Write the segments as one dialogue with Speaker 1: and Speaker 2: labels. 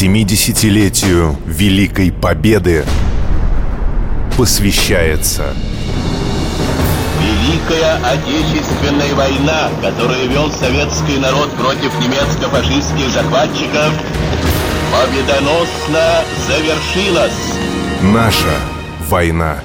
Speaker 1: 70-летию Великой Победы посвящается
Speaker 2: Великая Отечественная война, которую вел советский народ против немецко-фашистских захватчиков, победоносно завершилась.
Speaker 1: Наша война.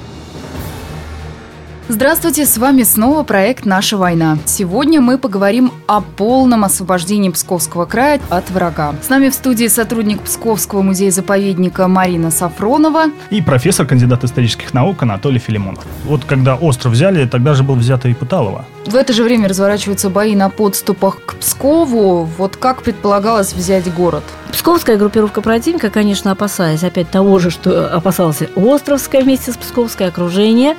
Speaker 3: Здравствуйте, с вами снова проект «Наша война». Сегодня мы поговорим о полном освобождении Псковского края от врага. С нами в студии сотрудник Псковского музея-заповедника Марина Сафронова.
Speaker 4: И профессор, кандидат исторических наук Анатолий Филимонов. Вот когда остров взяли, тогда же был взято и Путалово.
Speaker 3: В это же время разворачиваются бои на подступах к Пскову. Вот как предполагалось взять город?
Speaker 5: Псковская группировка противника, конечно, опасаясь опять того же, что опасался Островская вместе с Псковской окружение,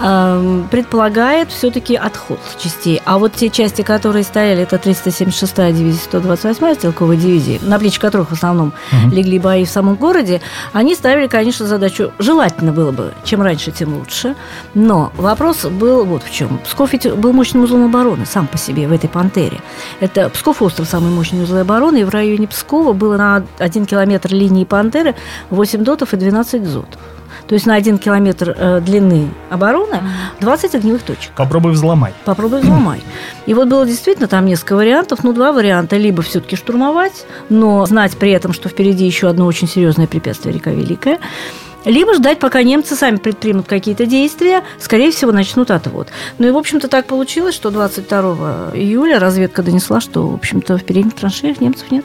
Speaker 5: эм, предполагает все-таки отход частей. А вот те части, которые стояли, это 376-я дивизия, 128-я стрелковая дивизия, на плечи которых в основном угу. легли бои в самом городе, они ставили, конечно, задачу, желательно было бы, чем раньше, тем лучше. Но вопрос был вот в чем. Псков ведь был мощным узлом обороны сам по себе в этой «Пантере». Это Псков остров самый мощный узел обороны, и в районе Пскова был было на один километр линии Пантеры 8 дотов и 12 зотов. То есть на один километр э, длины обороны 20 огневых точек.
Speaker 4: Попробуй взломать.
Speaker 5: Попробуй взломать. И вот было действительно там несколько вариантов. Ну, два варианта. Либо все-таки штурмовать, но знать при этом, что впереди еще одно очень серьезное препятствие река Великая либо ждать, пока немцы сами предпримут какие-то действия, скорее всего, начнут отвод. Ну и, в общем-то, так получилось, что 22 июля разведка донесла, что, в общем-то, в передних траншеях немцев нет.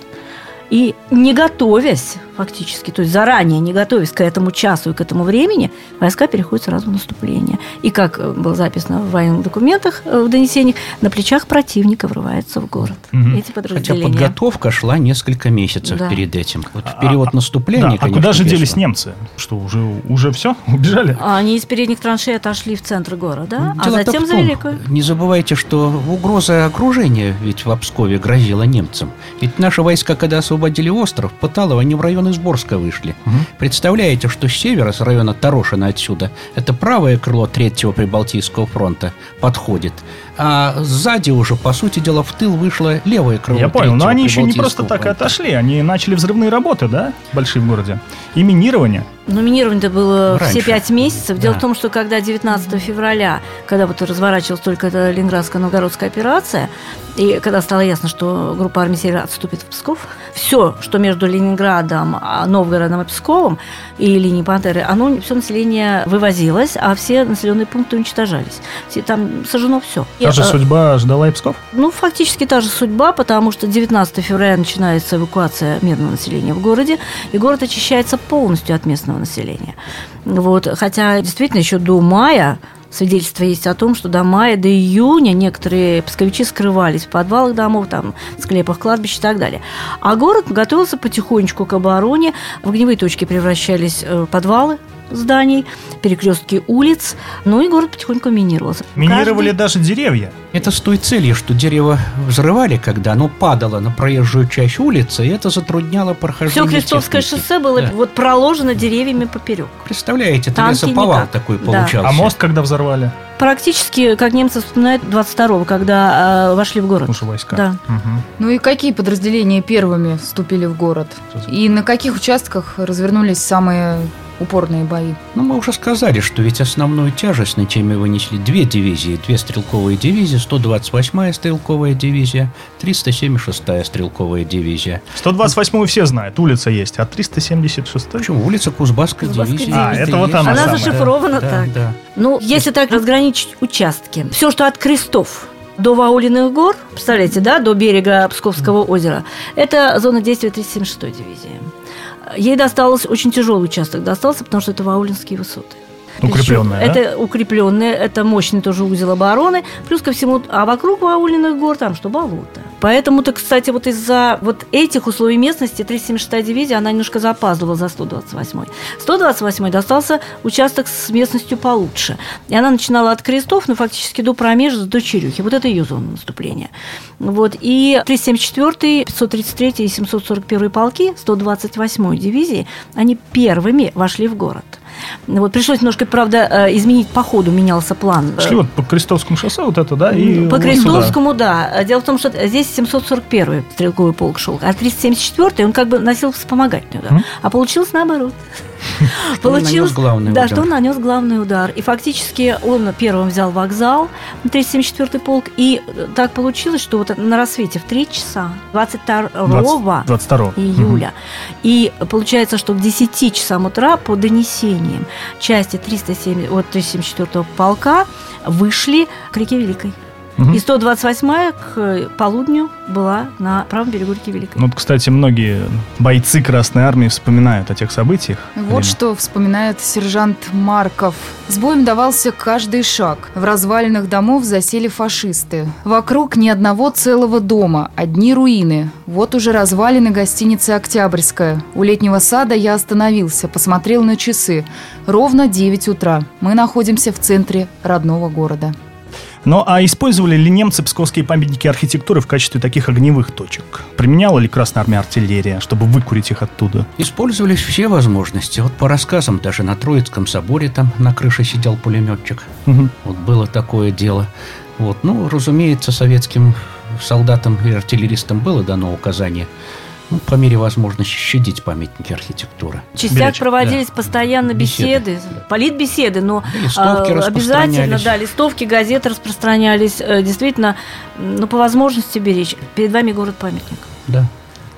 Speaker 5: И не готовясь фактически, то есть заранее не готовясь к этому часу и к этому времени, войска переходят сразу в наступление. И как э, было записано в военных документах, э, в донесениях, на плечах противника врывается в город.
Speaker 6: Угу. Эти подразделения. Хотя подготовка шла несколько месяцев да. перед этим. Вот в период а, наступления, да,
Speaker 4: конечно, А куда же делись немцы? Что, уже, уже все? Убежали?
Speaker 5: Они из передних траншей отошли в центр города, а Дело а затем
Speaker 6: за
Speaker 5: Великую.
Speaker 6: Не забывайте, что угроза окружения ведь в Обскове грозила немцам. Ведь наши войска, когда освободили остров, Пыталово, они в район район Изборска вышли. Угу. Представляете, что с севера, с района Тарошина отсюда, это правое крыло Третьего Прибалтийского фронта подходит а сзади уже, по сути дела, в тыл вышло левое крыло.
Speaker 4: Я понял, но они еще не просто так и отошли, они начали взрывные работы, да, большие в городе, и минирование.
Speaker 5: Ну, минирование-то было Раньше. все пять месяцев. Дело да. в том, что когда 19 февраля, когда вот разворачивалась только эта Ленинградская новгородская операция, и когда стало ясно, что группа армии Севера отступит в Псков, все, что между Ленинградом, а, Новгородом и Псковом и линией Пантеры, оно, все население вывозилось, а все населенные пункты уничтожались. Там сожжено все.
Speaker 4: Та же судьба ждала и Псков?
Speaker 5: Ну, фактически та же судьба, потому что 19 февраля начинается эвакуация мирного населения в городе, и город очищается полностью от местного населения. Вот. Хотя действительно еще до мая свидетельства есть о том, что до мая, до июня некоторые псковичи скрывались в подвалах домов, там, склепах кладбищ и так далее. А город готовился потихонечку к обороне. В огневые точки превращались э, подвалы, зданий, перекрестки улиц, ну и город потихоньку минировался.
Speaker 4: Минировали Каждый... даже деревья.
Speaker 6: Это с той целью, что дерево взрывали, когда оно падало на проезжую часть улицы, и это затрудняло прохождение
Speaker 5: Все Крестовское техники. шоссе было да. вот проложено деревьями поперек.
Speaker 6: Представляете, это лесоповал такой да. получался.
Speaker 4: А мост когда взорвали?
Speaker 5: Практически, как немцы вспоминают, 22-го, когда э, вошли в город.
Speaker 4: Наши войска.
Speaker 5: Да.
Speaker 3: Угу. Ну и какие подразделения первыми вступили в город? И на каких участках развернулись самые упорные бои.
Speaker 6: Ну, мы уже сказали, что ведь основную тяжесть на теме вынесли две дивизии. Две стрелковые дивизии, 128-я стрелковая дивизия, 376-я стрелковая дивизия.
Speaker 4: 128-ю все знают, улица есть, а 376
Speaker 6: Почему? Улица Кузбасской, Кузбасской дивизии.
Speaker 4: А, это вот она
Speaker 5: Она зашифрована да, так. Да, да. Ну, если так разграничить участки, все, что от крестов до Ваулиных гор, представляете, да, до берега Псковского озера, это зона действия 376-й дивизии. Ей досталось очень тяжелый участок, достался, потому что это Ваулинские высоты.
Speaker 4: Укрепленная,
Speaker 5: да? Это укрепленная, это мощный тоже узел обороны. Плюс ко всему, а вокруг Ваулиных гор там что, болото. Поэтому-то, кстати, вот из-за вот этих условий местности 376-я дивизия, она немножко запаздывала за 128-й. 128-й достался участок с местностью получше. И она начинала от крестов, ну, фактически до промежа, до Черюхи. Вот это ее зона наступления. Вот. И 374-й, 533-й и 741-й полки 128-й дивизии, они первыми вошли в город. Вот пришлось немножко, правда, э, изменить по ходу, менялся план.
Speaker 4: Шли вот по Крестовскому шоссе вот это, да? И
Speaker 5: По Крестовскому, да. Дело в том, что здесь 741-й стрелковый полк шел, а 374-й он как бы носил вспомогательный удар.
Speaker 4: Мгм.
Speaker 5: А получилось наоборот.
Speaker 6: Что он нанес главный
Speaker 5: да,
Speaker 6: удар.
Speaker 5: что он нанес главный удар. И фактически он первым взял вокзал, 374-й полк, и так получилось, что вот на рассвете в 3 часа 22
Speaker 4: 20 22
Speaker 5: июля. И получается, что к 10 часам утра по донесениям части 307, вот 374 полка вышли к реке Великой. И 128-я к полудню была на правом берегу реки Великой.
Speaker 4: Ну, вот, кстати, многие бойцы Красной Армии вспоминают о тех событиях.
Speaker 3: Вот
Speaker 4: Время.
Speaker 3: что вспоминает сержант Марков. С боем давался каждый шаг. В развалинах домов засели фашисты. Вокруг ни одного целого дома, одни руины. Вот уже развалины гостиницы «Октябрьская». У летнего сада я остановился, посмотрел на часы. Ровно 9 утра. Мы находимся в центре родного города.
Speaker 4: Ну, а использовали ли немцы псковские памятники архитектуры в качестве таких огневых точек? Применяла ли Красная Армия артиллерия, чтобы выкурить их оттуда?
Speaker 6: Использовались все возможности. Вот по рассказам, даже на Троицком соборе там на крыше сидел пулеметчик.
Speaker 4: Мгм.
Speaker 6: Вот было такое дело. Вот, ну, разумеется, советским солдатам и артиллеристам было дано указание, ну, по мере возможности щадить памятники архитектуры.
Speaker 5: В частях
Speaker 4: Беречь,
Speaker 5: проводились постоянно беседы, политбеседы, но
Speaker 6: Листовки
Speaker 5: а, обязательно,
Speaker 6: распространялись.
Speaker 5: да, листовки, газеты распространялись. Э, Действительно, ну, по возможности беречь. Перед вами город-памятник.
Speaker 6: Да.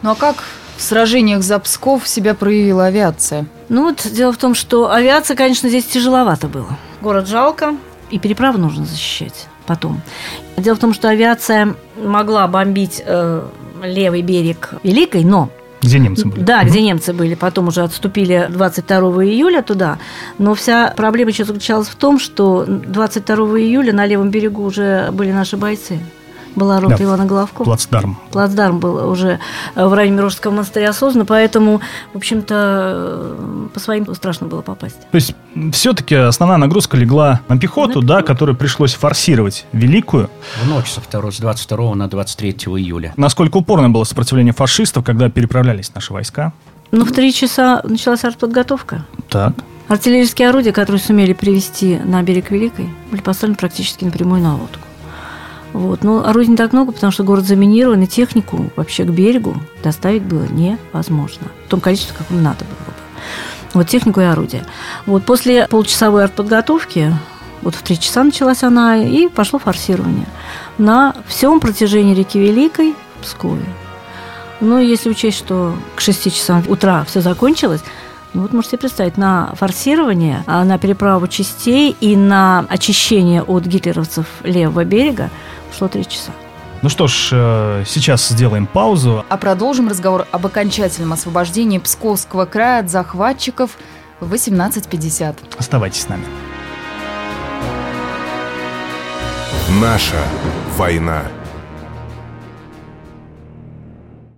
Speaker 3: Ну а как в сражениях за Псков себя проявила авиация?
Speaker 5: Ну вот дело в том, что авиация, конечно, здесь тяжеловато было. Город жалко, и переправу нужно защищать потом. Дело в том, что авиация могла бомбить э, левый берег Великой, но
Speaker 4: Где немцы были?
Speaker 5: Да,
Speaker 4: Мгм.
Speaker 5: где немцы были, потом уже отступили 22 июля туда. Но вся проблема еще заключалась в том, что 22 июля на левом берегу уже были наши бойцы. Была рота
Speaker 4: Да,
Speaker 5: Ивана Головко.
Speaker 4: Плацдарм.
Speaker 5: Плацдарм был уже э, в районе Мирожского монастыря создан, поэтому, в общем-то, э, по своим страшно было попасть.
Speaker 4: То есть, все-таки основная нагрузка легла на пехоту,
Speaker 5: На
Speaker 4: да, которой пришлось форсировать Великую.
Speaker 6: В ночь со 2, с 22 на 23 июля.
Speaker 4: Насколько упорно было сопротивление фашистов, когда переправлялись наши войска?
Speaker 5: Но в три часа началась артподготовка.
Speaker 4: Так.
Speaker 5: Артиллерийские орудия, которые сумели привести на берег Великой, были поставлены практически на прямую наводку. Вот. Но орудий не так много, потому что город заминирован, и технику вообще к берегу доставить было невозможно. В том количестве, каком надо было бы. Вот технику и орудия. Вот после получасовой артподготовки, вот в три часа началась она, и пошло форсирование на всем протяжении реки Великой в Пскове. Ну, если учесть, что к 6 часам утра все закончилось, ну, вот можете представить, на форсирование, а, на переправу частей и на очищение от гитлеровцев левого берега ушло 3 часа.
Speaker 4: Ну что ж, э, сейчас сделаем паузу.
Speaker 3: А продолжим разговор об окончательном освобождении Псковского края от захватчиков в 18.50.
Speaker 4: Оставайтесь с нами.
Speaker 1: Наша война.